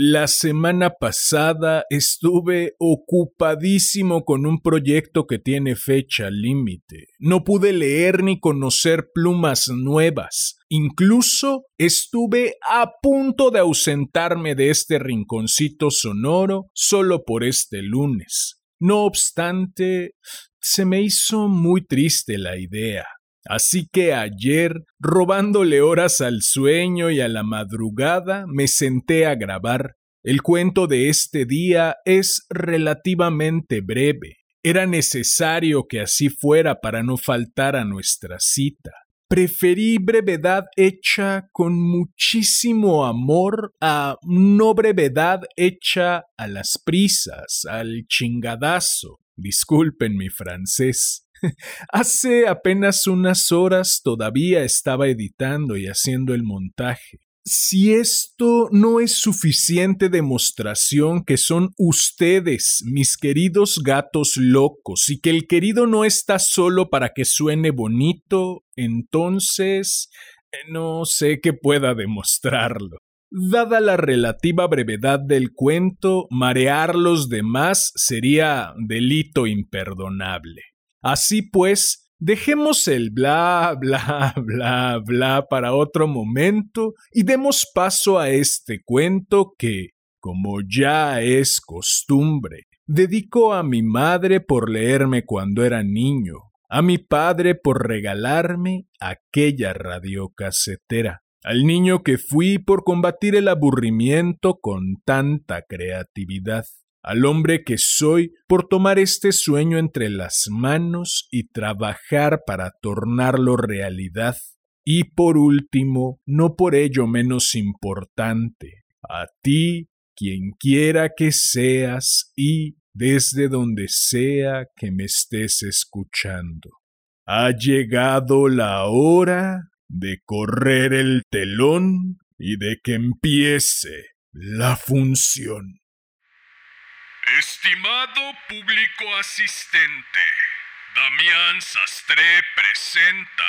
la semana pasada estuve ocupadísimo con un proyecto que tiene fecha límite. No pude leer ni conocer plumas nuevas. Incluso estuve a punto de ausentarme de este rinconcito sonoro solo por este lunes. No obstante, se me hizo muy triste la idea. Así que ayer, robándole horas al sueño y a la madrugada, me senté a grabar. El cuento de este día es relativamente breve. Era necesario que así fuera para no faltar a nuestra cita. Preferí brevedad hecha con muchísimo amor a no brevedad hecha a las prisas, al chingadazo. Disculpen mi francés. Hace apenas unas horas todavía estaba editando y haciendo el montaje. Si esto no es suficiente demostración que son ustedes, mis queridos gatos locos, y que el querido no está solo para que suene bonito, entonces eh, no sé qué pueda demostrarlo. Dada la relativa brevedad del cuento, marear los demás sería delito imperdonable. Así pues, dejemos el bla, bla, bla, bla para otro momento y demos paso a este cuento que, como ya es costumbre, dedico a mi madre por leerme cuando era niño, a mi padre por regalarme aquella radiocasetera, al niño que fui por combatir el aburrimiento con tanta creatividad, al hombre que soy por tomar este sueño entre las manos y trabajar para tornarlo realidad. Y por último, no por ello menos importante, a ti, quien quiera que seas y desde donde sea que me estés escuchando. Ha llegado la hora de correr el telón y de que empiece la función. Estimado público asistente, Damián Sastre presenta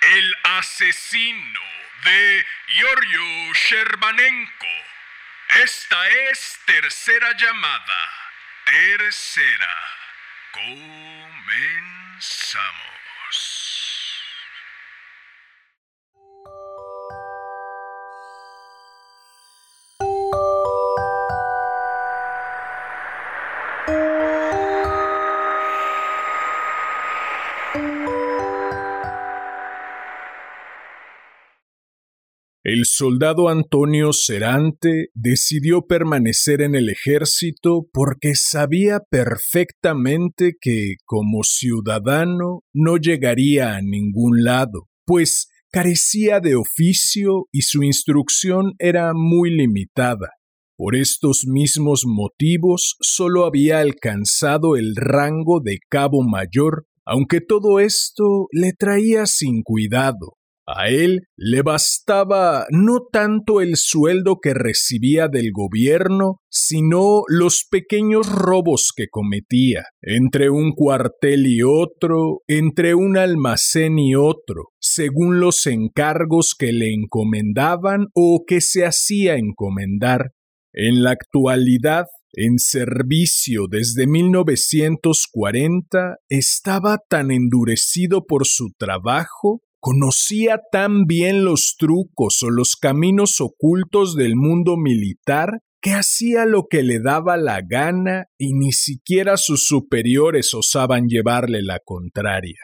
El asesino de Giorgio Sherbanenko. Esta es tercera llamada. Tercera. Comenzamos. El soldado Antonio Cerante decidió permanecer en el ejército porque sabía perfectamente que, como ciudadano, no llegaría a ningún lado, pues carecía de oficio y su instrucción era muy limitada. Por estos mismos motivos solo había alcanzado el rango de cabo mayor, aunque todo esto le traía sin cuidado, a él le bastaba no tanto el sueldo que recibía del gobierno, sino los pequeños robos que cometía, entre un cuartel y otro, entre un almacén y otro, según los encargos que le encomendaban o que se hacía encomendar. En la actualidad, en servicio desde 1940, estaba tan endurecido por su trabajo Conocía tan bien los trucos o los caminos ocultos del mundo militar que hacía lo que le daba la gana y ni siquiera sus superiores osaban llevarle la contraria.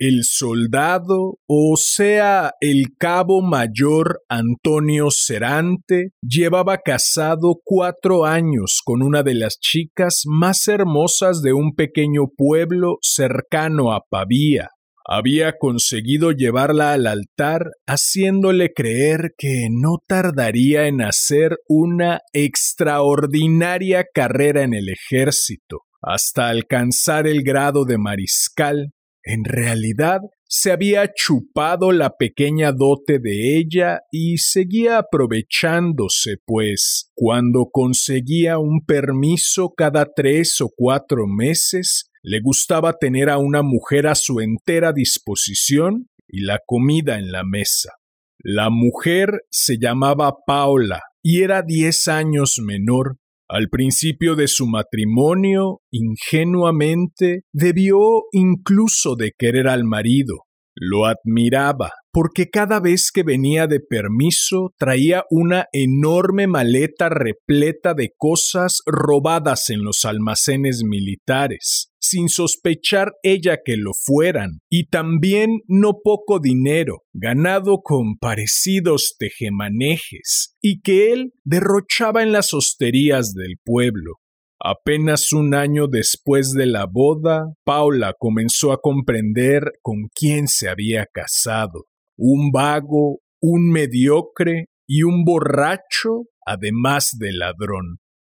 El soldado, o sea, el cabo mayor Antonio Cerante, llevaba casado cuatro años con una de las chicas más hermosas de un pequeño pueblo cercano a Pavía, había conseguido llevarla al altar, haciéndole creer que no tardaría en hacer una extraordinaria carrera en el ejército, hasta alcanzar el grado de mariscal, En realidad, se había chupado la pequeña dote de ella y seguía aprovechándose, pues cuando conseguía un permiso cada tres o cuatro meses, le gustaba tener a una mujer a su entera disposición y la comida en la mesa. La mujer se llamaba Paula y era diez años menor. Al principio de su matrimonio, ingenuamente, debió incluso de querer al marido. Lo admiraba, porque cada vez que venía de permiso traía una enorme maleta repleta de cosas robadas en los almacenes militares, sin sospechar ella que lo fueran, y también no poco dinero, ganado con parecidos tejemanejes, y que él derrochaba en las hosterías del pueblo. Apenas un año después de la boda, Paula comenzó a comprender con quién se había casado. Un vago, un mediocre y un borracho, además de ladrón.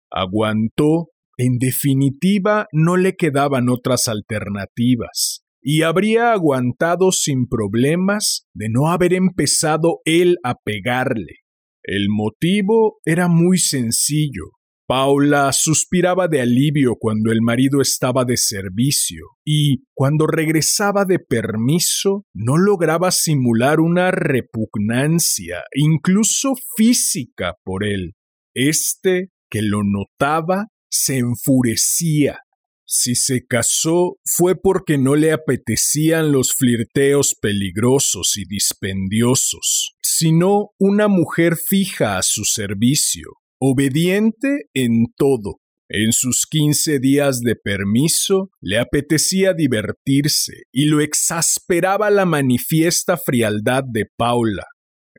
Aguantó, en definitiva no le quedaban otras alternativas, y habría aguantado sin problemas de no haber empezado él a pegarle. El motivo era muy sencillo. Paula suspiraba de alivio cuando el marido estaba de servicio y, cuando regresaba de permiso, no lograba simular una repugnancia, incluso física, por él. Este, que lo notaba, se enfurecía. Si se casó fue porque no le apetecían los flirteos peligrosos y dispendiosos, sino una mujer fija a su servicio, obediente en todo. En sus quince días de permiso le apetecía divertirse y lo exasperaba la manifiesta frialdad de Paula.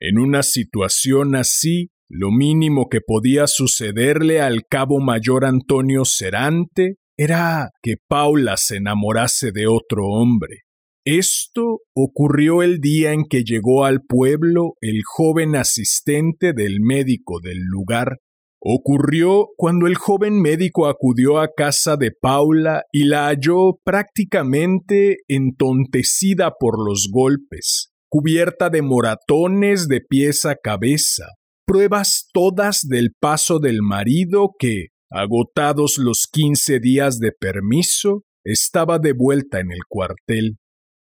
En una situación así, lo mínimo que podía sucederle al cabo mayor Antonio Cerante era que Paula se enamorase de otro hombre. Esto ocurrió el día en que llegó al pueblo el joven asistente del médico del lugar Ocurrió cuando el joven médico acudió a casa de Paula y la halló prácticamente entontecida por los golpes, cubierta de moratones de pies a cabeza, pruebas todas del paso del marido que, agotados los quince días de permiso, estaba de vuelta en el cuartel.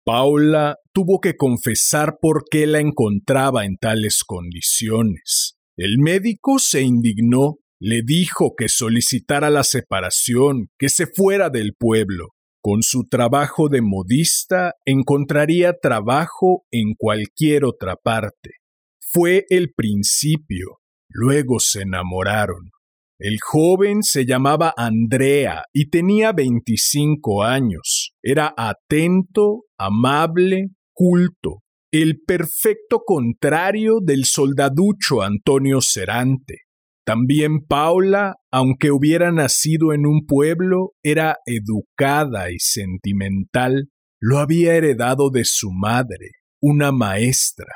Paula tuvo que confesar por qué la encontraba en tales condiciones. El médico se indignó, le dijo que solicitara la separación, que se fuera del pueblo. Con su trabajo de modista encontraría trabajo en cualquier otra parte. Fue el principio. Luego se enamoraron. El joven se llamaba Andrea y tenía 25 años. Era atento, amable, culto el perfecto contrario del soldaducho Antonio Cerante. También Paula, aunque hubiera nacido en un pueblo, era educada y sentimental, lo había heredado de su madre, una maestra.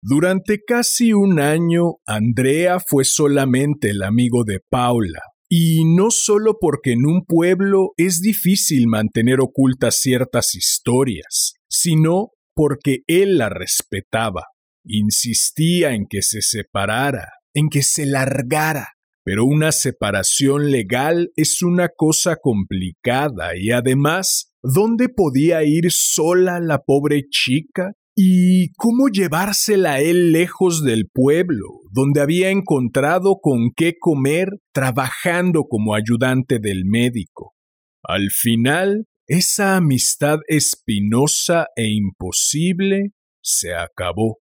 Durante casi un año, Andrea fue solamente el amigo de Paula, y no solo porque en un pueblo es difícil mantener ocultas ciertas historias, sino porque él la respetaba. Insistía en que se separara, en que se largara. Pero una separación legal es una cosa complicada y además, ¿dónde podía ir sola la pobre chica? ¿Y cómo llevársela él lejos del pueblo, donde había encontrado con qué comer trabajando como ayudante del médico? Al final, esa amistad espinosa e imposible se acabó.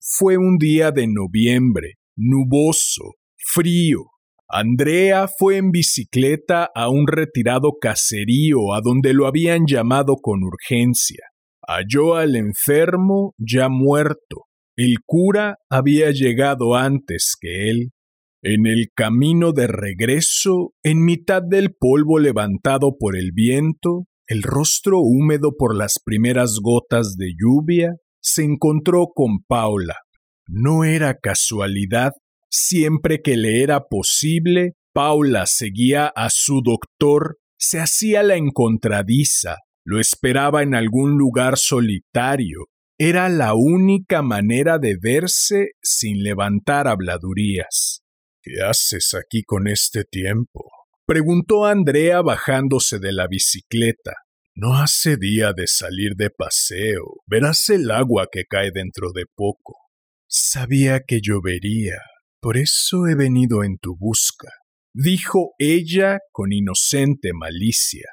Fue un día de noviembre, nuboso, frío. Andrea fue en bicicleta a un retirado caserío a donde lo habían llamado con urgencia. Halló al enfermo ya muerto. El cura había llegado antes que él. En el camino de regreso, en mitad del polvo levantado por el viento, el rostro húmedo por las primeras gotas de lluvia, se encontró con Paula. No era casualidad. Siempre que le era posible, Paula seguía a su doctor, se hacía la encontradiza, lo esperaba en algún lugar solitario. Era la única manera de verse sin levantar habladurías. ¿Qué haces aquí con este tiempo? Preguntó Andrea bajándose de la bicicleta. No hace día de salir de paseo. Verás el agua que cae dentro de poco. Sabía que llovería. Por eso he venido en tu busca, dijo ella con inocente malicia.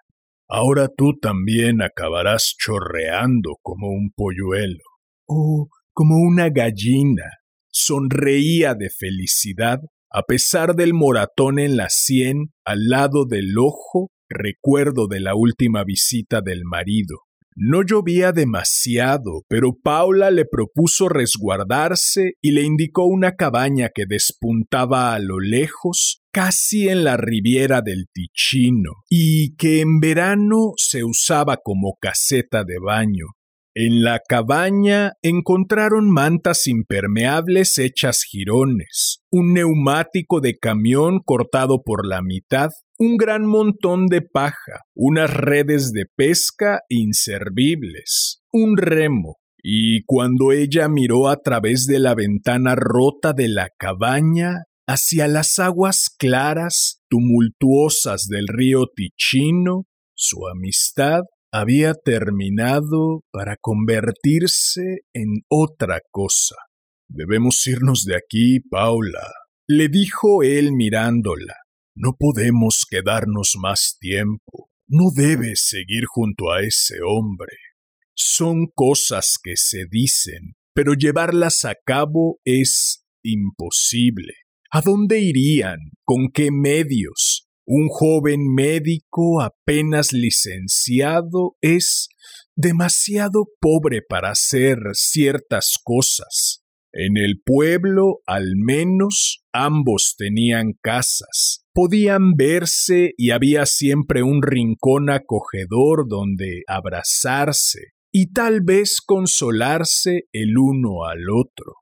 Ahora tú también acabarás chorreando como un polluelo. Oh, como una gallina. Sonreía de felicidad a pesar del moratón en la sien al lado del ojo recuerdo de la última visita del marido. No llovía demasiado, pero Paula le propuso resguardarse y le indicó una cabaña que despuntaba a lo lejos, casi en la riviera del Ticino, y que en verano se usaba como caseta de baño. En la cabaña encontraron mantas impermeables hechas jirones, un neumático de camión cortado por la mitad, un gran montón de paja, unas redes de pesca inservibles, un remo, y cuando ella miró a través de la ventana rota de la cabaña hacia las aguas claras, tumultuosas del río Ticino, su amistad había terminado para convertirse en otra cosa. Debemos irnos de aquí, Paula, le dijo él mirándola. No podemos quedarnos más tiempo. No debes seguir junto a ese hombre. Son cosas que se dicen, pero llevarlas a cabo es imposible. ¿A dónde irían? ¿Con qué medios? Un joven médico apenas licenciado es demasiado pobre para hacer ciertas cosas. En el pueblo, al menos, ambos tenían casas, podían verse y había siempre un rincón acogedor donde abrazarse y tal vez consolarse el uno al otro.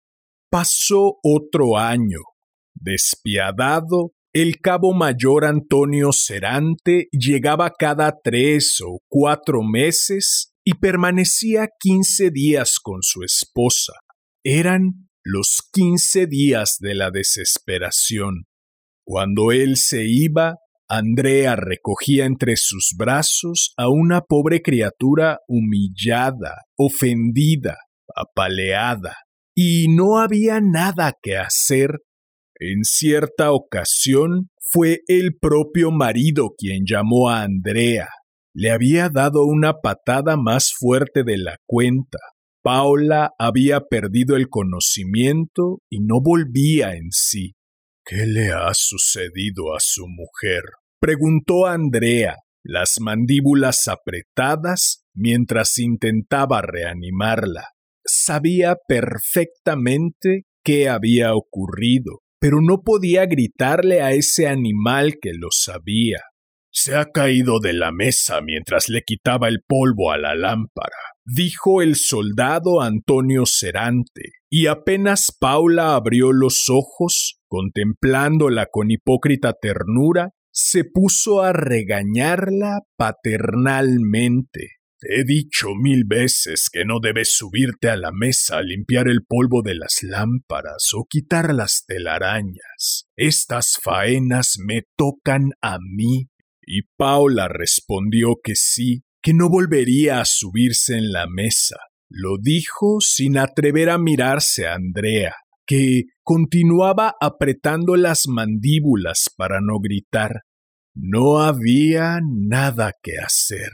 Pasó otro año. Despiadado, el cabo mayor Antonio Cerante llegaba cada tres o cuatro meses y permanecía quince días con su esposa. Eran los quince días de la desesperación. Cuando él se iba, Andrea recogía entre sus brazos a una pobre criatura humillada, ofendida, apaleada, y no había nada que hacer en cierta ocasión fue el propio marido quien llamó a Andrea. Le había dado una patada más fuerte de la cuenta. Paula había perdido el conocimiento y no volvía en sí. ¿Qué le ha sucedido a su mujer? preguntó Andrea, las mandíbulas apretadas mientras intentaba reanimarla. Sabía perfectamente qué había ocurrido pero no podía gritarle a ese animal que lo sabía. Se ha caído de la mesa mientras le quitaba el polvo a la lámpara, dijo el soldado Antonio Cerante, y apenas Paula abrió los ojos, contemplándola con hipócrita ternura, se puso a regañarla paternalmente. He dicho mil veces que no debes subirte a la mesa a limpiar el polvo de las lámparas o quitar las telarañas. Estas faenas me tocan a mí. Y Paula respondió que sí, que no volvería a subirse en la mesa. Lo dijo sin atrever a mirarse a Andrea, que continuaba apretando las mandíbulas para no gritar. No había nada que hacer.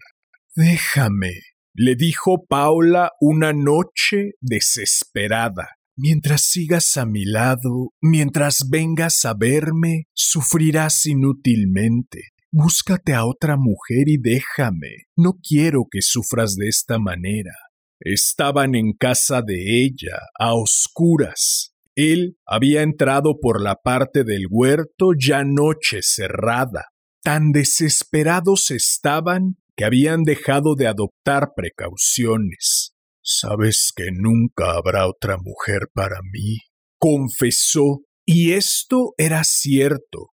Déjame, le dijo Paula una noche desesperada. Mientras sigas a mi lado, mientras vengas a verme, sufrirás inútilmente. Búscate a otra mujer y déjame. No quiero que sufras de esta manera. Estaban en casa de ella, a oscuras. Él había entrado por la parte del huerto ya noche cerrada. Tan desesperados estaban que habían dejado de adoptar precauciones. Sabes que nunca habrá otra mujer para mí, confesó, y esto era cierto.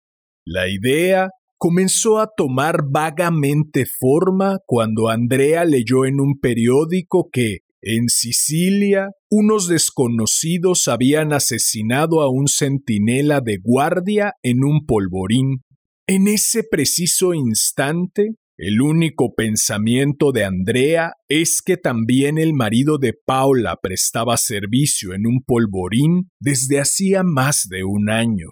La idea comenzó a tomar vagamente forma cuando Andrea leyó en un periódico que, en Sicilia, unos desconocidos habían asesinado a un centinela de guardia en un polvorín. En ese preciso instante, el único pensamiento de Andrea es que también el marido de Paula prestaba servicio en un polvorín desde hacía más de un año.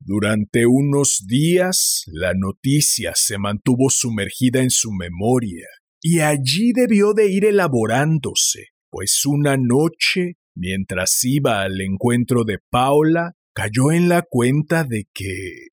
Durante unos días la noticia se mantuvo sumergida en su memoria y allí debió de ir elaborándose, pues una noche, mientras iba al encuentro de Paula, cayó en la cuenta de que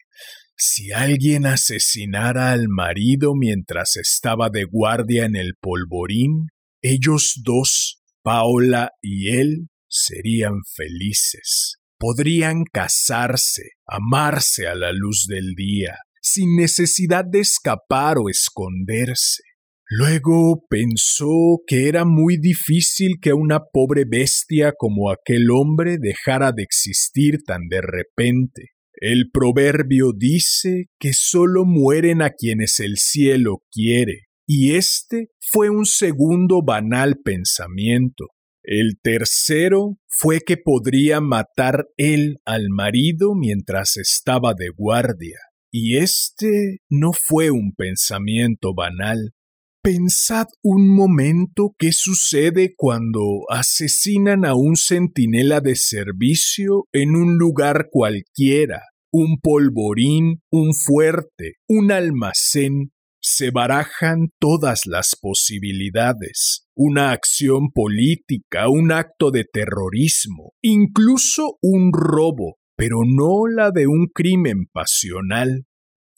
si alguien asesinara al marido mientras estaba de guardia en el polvorín, ellos dos, Paula y él, serían felices. Podrían casarse, amarse a la luz del día, sin necesidad de escapar o esconderse. Luego pensó que era muy difícil que una pobre bestia como aquel hombre dejara de existir tan de repente. El proverbio dice que solo mueren a quienes el cielo quiere, y este fue un segundo banal pensamiento. El tercero fue que podría matar él al marido mientras estaba de guardia, y este no fue un pensamiento banal. Pensad un momento qué sucede cuando asesinan a un centinela de servicio en un lugar cualquiera, un polvorín, un fuerte, un almacén. Se barajan todas las posibilidades, una acción política, un acto de terrorismo, incluso un robo, pero no la de un crimen pasional.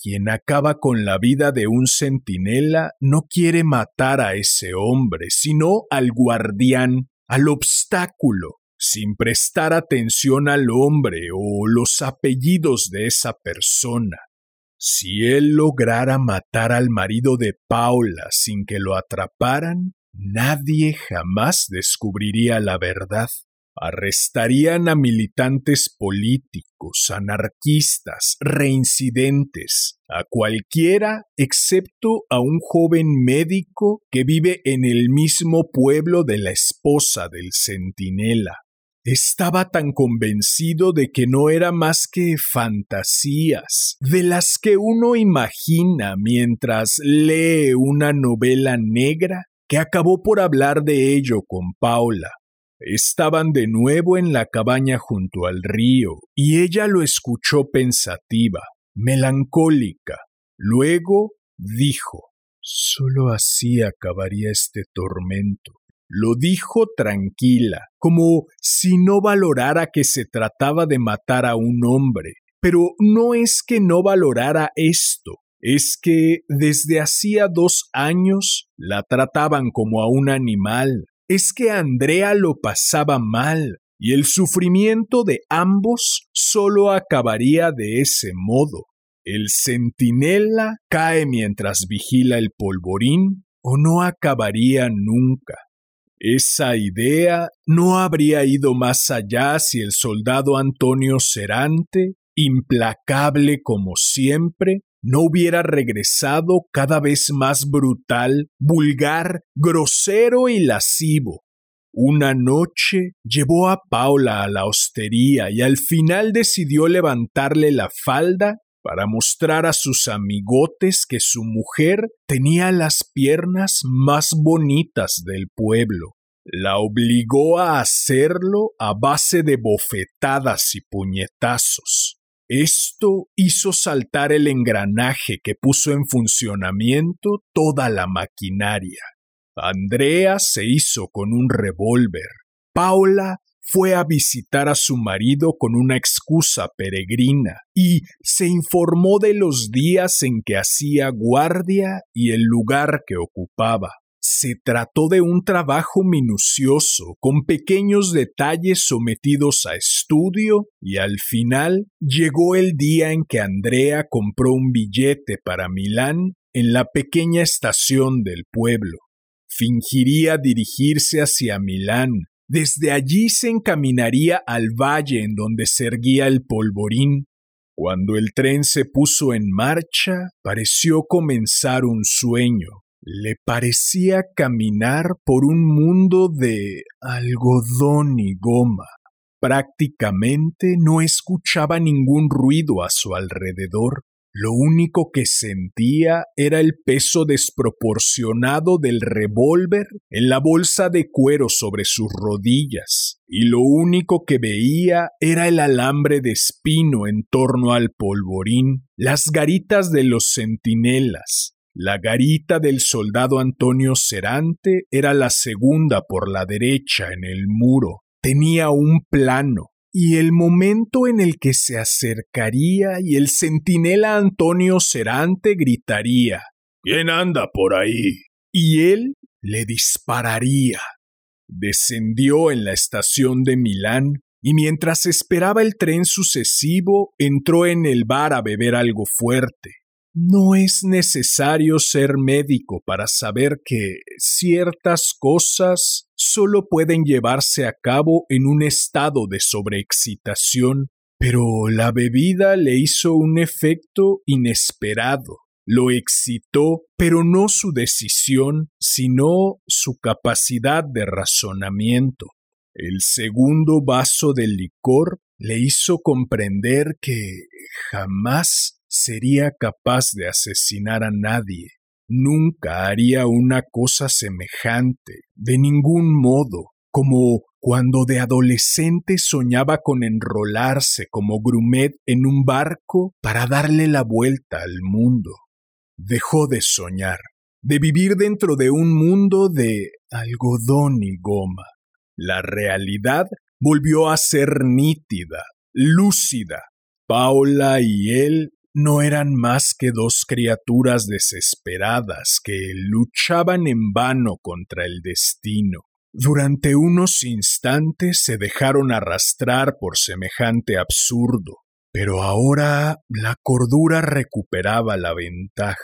Quien acaba con la vida de un centinela no quiere matar a ese hombre, sino al guardián, al obstáculo, sin prestar atención al hombre o los apellidos de esa persona. Si él lograra matar al marido de Paula sin que lo atraparan, nadie jamás descubriría la verdad arrestarían a militantes políticos, anarquistas, reincidentes, a cualquiera excepto a un joven médico que vive en el mismo pueblo de la esposa del centinela. Estaba tan convencido de que no era más que fantasías, de las que uno imagina mientras lee una novela negra, que acabó por hablar de ello con Paula. Estaban de nuevo en la cabaña junto al río, y ella lo escuchó pensativa, melancólica. Luego dijo Solo así acabaría este tormento. Lo dijo tranquila, como si no valorara que se trataba de matar a un hombre. Pero no es que no valorara esto, es que desde hacía dos años la trataban como a un animal, es que Andrea lo pasaba mal y el sufrimiento de ambos solo acabaría de ese modo. El centinela cae mientras vigila el polvorín o no acabaría nunca. Esa idea no habría ido más allá si el soldado Antonio Serante, implacable como siempre, no hubiera regresado cada vez más brutal, vulgar, grosero y lascivo. Una noche llevó a Paula a la hostería y al final decidió levantarle la falda para mostrar a sus amigotes que su mujer tenía las piernas más bonitas del pueblo. La obligó a hacerlo a base de bofetadas y puñetazos. Esto hizo saltar el engranaje que puso en funcionamiento toda la maquinaria. Andrea se hizo con un revólver. Paula fue a visitar a su marido con una excusa peregrina y se informó de los días en que hacía guardia y el lugar que ocupaba. Se trató de un trabajo minucioso, con pequeños detalles sometidos a estudio, y al final llegó el día en que Andrea compró un billete para Milán en la pequeña estación del pueblo. Fingiría dirigirse hacia Milán. Desde allí se encaminaría al valle en donde se erguía el polvorín. Cuando el tren se puso en marcha, pareció comenzar un sueño. Le parecía caminar por un mundo de algodón y goma. Prácticamente no escuchaba ningún ruido a su alrededor. Lo único que sentía era el peso desproporcionado del revólver en la bolsa de cuero sobre sus rodillas, y lo único que veía era el alambre de espino en torno al polvorín, las garitas de los centinelas, la garita del soldado Antonio Cerante era la segunda por la derecha en el muro, tenía un plano, y el momento en el que se acercaría y el centinela Antonio Cerante gritaría ¿Quién anda por ahí? y él le dispararía. Descendió en la estación de Milán y mientras esperaba el tren sucesivo entró en el bar a beber algo fuerte. No es necesario ser médico para saber que ciertas cosas solo pueden llevarse a cabo en un estado de sobreexcitación, pero la bebida le hizo un efecto inesperado. Lo excitó, pero no su decisión, sino su capacidad de razonamiento. El segundo vaso de licor le hizo comprender que jamás sería capaz de asesinar a nadie. Nunca haría una cosa semejante, de ningún modo, como cuando de adolescente soñaba con enrolarse como grumet en un barco para darle la vuelta al mundo. Dejó de soñar, de vivir dentro de un mundo de algodón y goma. La realidad volvió a ser nítida, lúcida. Paula y él no eran más que dos criaturas desesperadas que luchaban en vano contra el destino. Durante unos instantes se dejaron arrastrar por semejante absurdo, pero ahora la cordura recuperaba la ventaja.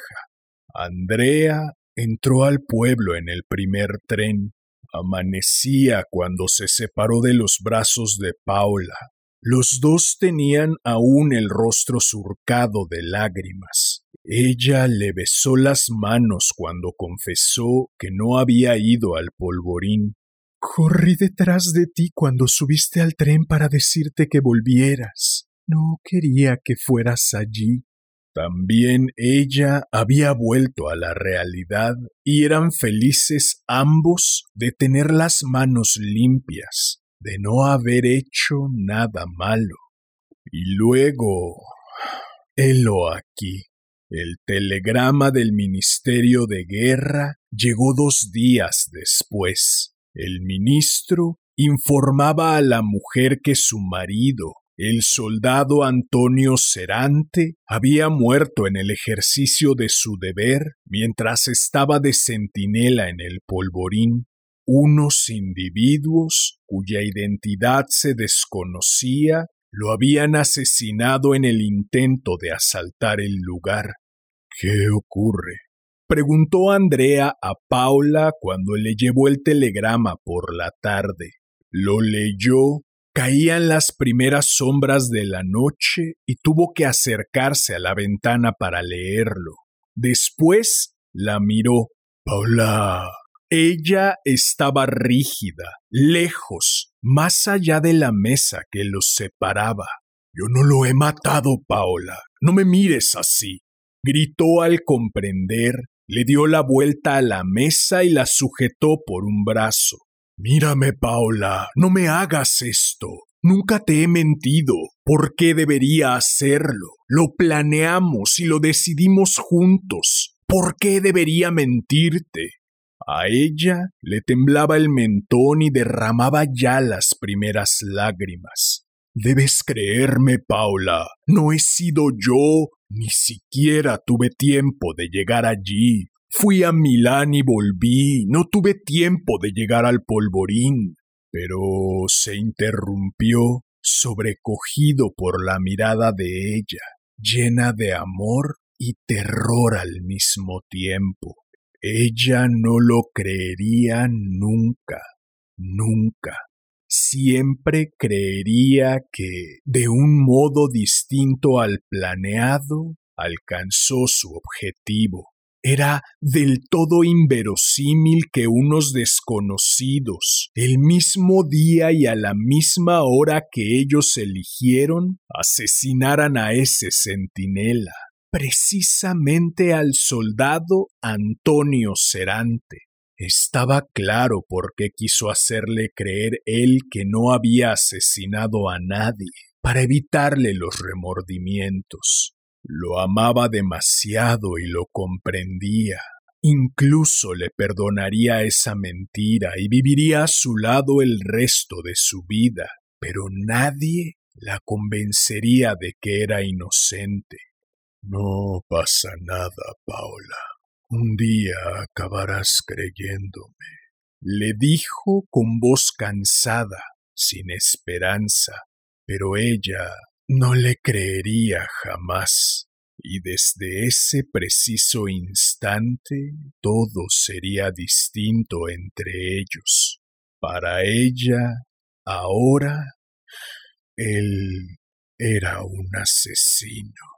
Andrea entró al pueblo en el primer tren. Amanecía cuando se separó de los brazos de Paula. Los dos tenían aún el rostro surcado de lágrimas. Ella le besó las manos cuando confesó que no había ido al polvorín. Corrí detrás de ti cuando subiste al tren para decirte que volvieras. No quería que fueras allí. También ella había vuelto a la realidad y eran felices ambos de tener las manos limpias de no haber hecho nada malo. Y luego... Helo aquí. El telegrama del Ministerio de Guerra llegó dos días después. El ministro informaba a la mujer que su marido, el soldado Antonio Cerante, había muerto en el ejercicio de su deber mientras estaba de centinela en el polvorín unos individuos cuya identidad se desconocía lo habían asesinado en el intento de asaltar el lugar. ¿Qué ocurre? preguntó Andrea a Paula cuando le llevó el telegrama por la tarde. Lo leyó, caían las primeras sombras de la noche y tuvo que acercarse a la ventana para leerlo. Después la miró. Paula, ella estaba rígida, lejos, más allá de la mesa que los separaba. Yo no lo he matado, Paola. No me mires así. Gritó al comprender, le dio la vuelta a la mesa y la sujetó por un brazo. Mírame, Paola, no me hagas esto. Nunca te he mentido. ¿Por qué debería hacerlo? Lo planeamos y lo decidimos juntos. ¿Por qué debería mentirte? A ella le temblaba el mentón y derramaba ya las primeras lágrimas. Debes creerme, Paula, no he sido yo, ni siquiera tuve tiempo de llegar allí. Fui a Milán y volví, no tuve tiempo de llegar al polvorín. Pero se interrumpió, sobrecogido por la mirada de ella, llena de amor y terror al mismo tiempo. Ella no lo creería nunca, nunca. siempre creería que, de un modo distinto al planeado, alcanzó su objetivo. Era del todo inverosímil que unos desconocidos, el mismo día y a la misma hora que ellos eligieron, asesinaran a ese centinela, precisamente al soldado Antonio Cerante. Estaba claro por qué quiso hacerle creer él que no había asesinado a nadie, para evitarle los remordimientos. Lo amaba demasiado y lo comprendía. Incluso le perdonaría esa mentira y viviría a su lado el resto de su vida, pero nadie la convencería de que era inocente. No pasa nada, Paula. Un día acabarás creyéndome, le dijo con voz cansada, sin esperanza, pero ella no le creería jamás, y desde ese preciso instante todo sería distinto entre ellos. Para ella, ahora, él era un asesino.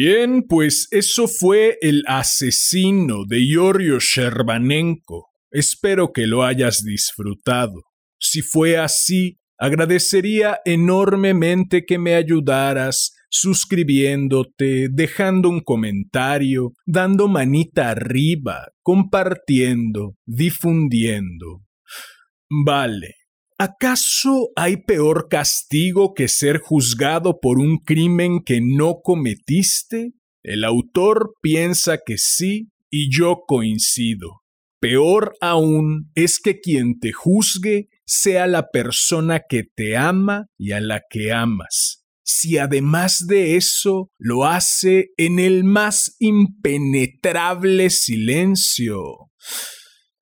Bien, pues eso fue El asesino de Yorio Sherbanenko. Espero que lo hayas disfrutado. Si fue así, agradecería enormemente que me ayudaras suscribiéndote, dejando un comentario, dando manita arriba, compartiendo, difundiendo. Vale, ¿Acaso hay peor castigo que ser juzgado por un crimen que no cometiste? El autor piensa que sí y yo coincido. Peor aún es que quien te juzgue sea la persona que te ama y a la que amas. Si además de eso lo hace en el más impenetrable silencio.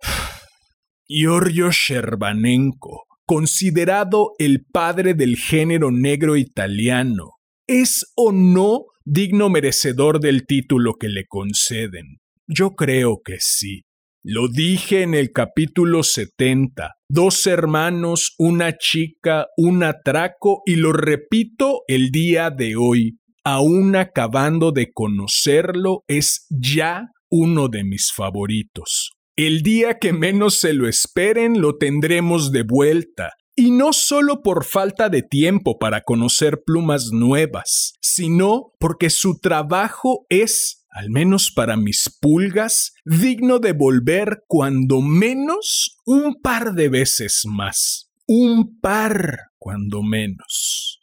Giorgio Sherbanenko considerado el padre del género negro italiano, ¿es o no digno merecedor del título que le conceden? Yo creo que sí. Lo dije en el capítulo 70. Dos hermanos, una chica, un atraco y lo repito el día de hoy. Aún acabando de conocerlo, es ya uno de mis favoritos. El día que menos se lo esperen lo tendremos de vuelta, y no solo por falta de tiempo para conocer plumas nuevas, sino porque su trabajo es, al menos para mis pulgas, digno de volver cuando menos un par de veces más. Un par, cuando menos.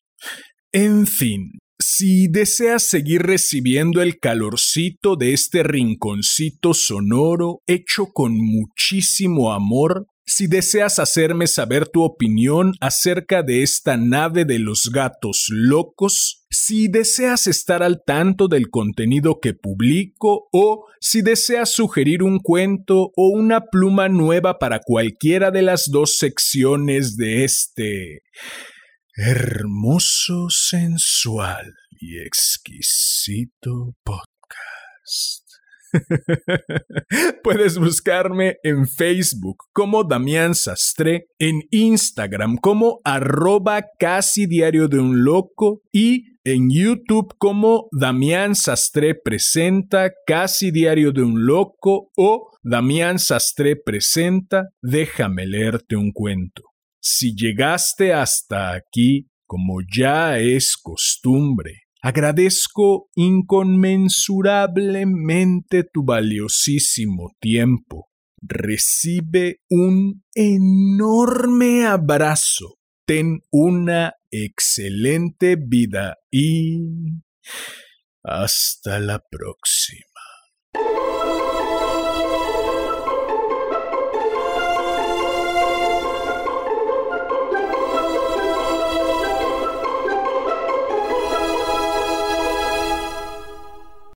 En fin, si deseas seguir recibiendo el calorcito de este rinconcito sonoro hecho con muchísimo amor, si deseas hacerme saber tu opinión acerca de esta nave de los gatos locos, si deseas estar al tanto del contenido que publico o si deseas sugerir un cuento o una pluma nueva para cualquiera de las dos secciones de este hermoso, sensual y exquisito podcast. Puedes buscarme en Facebook como Damián Sastre, en Instagram como arroba casi diario de un loco y en YouTube como Damián Sastre presenta casi diario de un loco o Damián Sastre presenta déjame leerte un cuento. Si llegaste hasta aquí, como ya es costumbre, agradezco inconmensurablemente tu valiosísimo tiempo. Recibe un enorme abrazo. Ten una excelente vida y... Hasta la próxima.